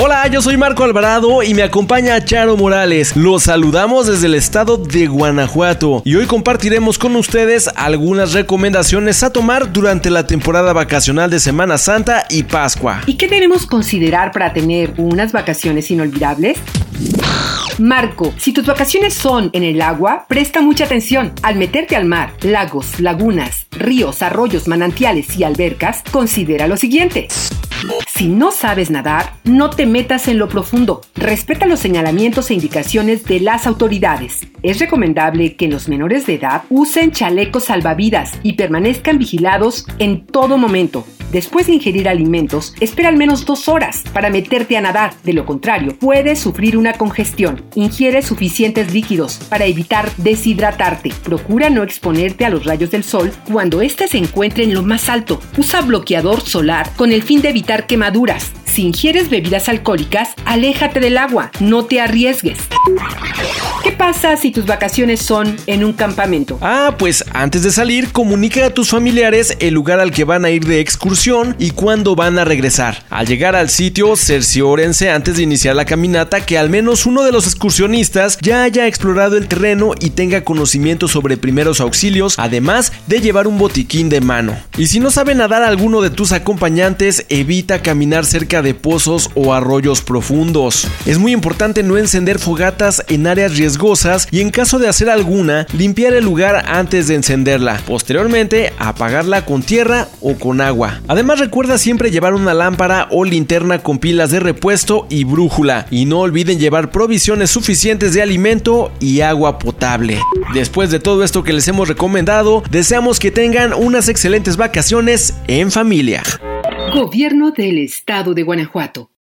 Hola, yo soy Marco Alvarado y me acompaña Charo Morales. Los saludamos desde el estado de Guanajuato y hoy compartiremos con ustedes algunas recomendaciones a tomar durante la temporada vacacional de Semana Santa y Pascua. ¿Y qué debemos considerar para tener unas vacaciones inolvidables? Marco, si tus vacaciones son en el agua, presta mucha atención. Al meterte al mar, lagos, lagunas, ríos, arroyos, manantiales y albercas, considera lo siguiente. Si no sabes nadar, no te metas en lo profundo. Respeta los señalamientos e indicaciones de las autoridades. Es recomendable que los menores de edad usen chalecos salvavidas y permanezcan vigilados en todo momento. Después de ingerir alimentos, espera al menos dos horas para meterte a nadar. De lo contrario, puedes sufrir una congestión. Ingiere suficientes líquidos para evitar deshidratarte. Procura no exponerte a los rayos del sol cuando éste se encuentre en lo más alto. Usa bloqueador solar con el fin de evitar quemaduras. Si ingieres bebidas alcohólicas, aléjate del agua, no te arriesgues. ¿Qué pasa si tus vacaciones son en un campamento? Ah, pues antes de salir, comunica a tus familiares el lugar al que van a ir de excursión y cuándo van a regresar. Al llegar al sitio, cerciórense antes de iniciar la caminata que al menos uno de los excursionistas ya haya explorado el terreno y tenga conocimiento sobre primeros auxilios, además de llevar un botiquín de mano. Y si no sabe nadar alguno de tus acompañantes, evita caminar cerca de pozos o arroyos profundos. Es muy importante no encender fogatas en áreas riesgosas y en caso de hacer alguna, limpiar el lugar antes de encenderla. Posteriormente, apagarla con tierra o con agua. Además recuerda siempre llevar una lámpara o linterna con pilas de repuesto y brújula. Y no olviden llevar provisiones suficientes de alimento y agua potable. Después de todo esto que les hemos recomendado, deseamos que tengan unas excelentes vacaciones en familia. Gobierno del Estado de Guanajuato.